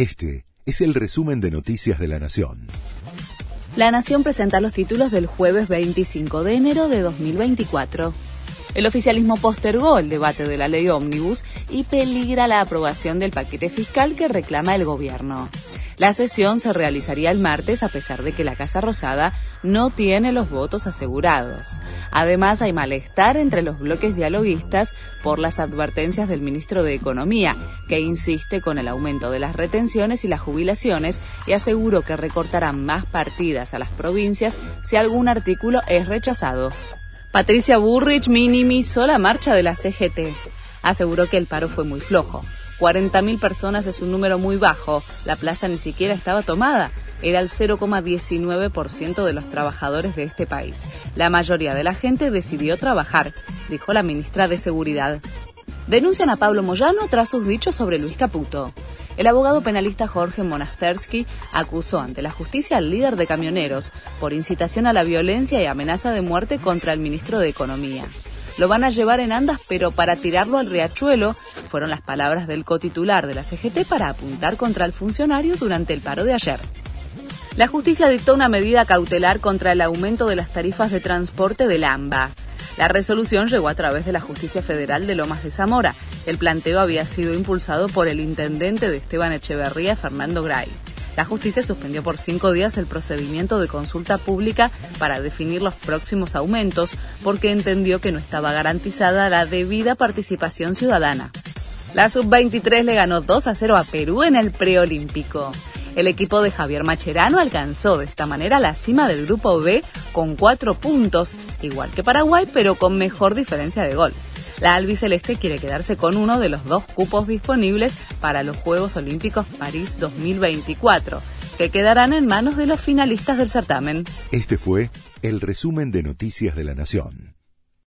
Este es el resumen de Noticias de la Nación. La Nación presenta los títulos del jueves 25 de enero de 2024. El oficialismo postergó el debate de la ley ómnibus y peligra la aprobación del paquete fiscal que reclama el gobierno. La sesión se realizaría el martes a pesar de que la Casa Rosada no tiene los votos asegurados. Además, hay malestar entre los bloques dialoguistas por las advertencias del ministro de Economía, que insiste con el aumento de las retenciones y las jubilaciones y aseguró que recortarán más partidas a las provincias si algún artículo es rechazado. Patricia Burrich minimizó la marcha de la CGT. Aseguró que el paro fue muy flojo. 40.000 personas es un número muy bajo. La plaza ni siquiera estaba tomada. Era el 0,19% de los trabajadores de este país. La mayoría de la gente decidió trabajar, dijo la ministra de Seguridad. Denuncian a Pablo Moyano tras sus dichos sobre Luis Caputo. El abogado penalista Jorge Monastersky acusó ante la justicia al líder de camioneros por incitación a la violencia y amenaza de muerte contra el ministro de Economía. Lo van a llevar en andas, pero para tirarlo al riachuelo, fueron las palabras del cotitular de la CGT para apuntar contra el funcionario durante el paro de ayer. La justicia dictó una medida cautelar contra el aumento de las tarifas de transporte del AMBA. La resolución llegó a través de la Justicia Federal de Lomas de Zamora. El planteo había sido impulsado por el intendente de Esteban Echeverría, Fernando Gray. La justicia suspendió por cinco días el procedimiento de consulta pública para definir los próximos aumentos porque entendió que no estaba garantizada la debida participación ciudadana. La sub-23 le ganó 2 a 0 a Perú en el preolímpico. El equipo de Javier Macherano alcanzó de esta manera la cima del grupo B con cuatro puntos, igual que Paraguay, pero con mejor diferencia de gol. La albiceleste quiere quedarse con uno de los dos cupos disponibles para los Juegos Olímpicos París 2024, que quedarán en manos de los finalistas del certamen. Este fue el resumen de Noticias de la Nación.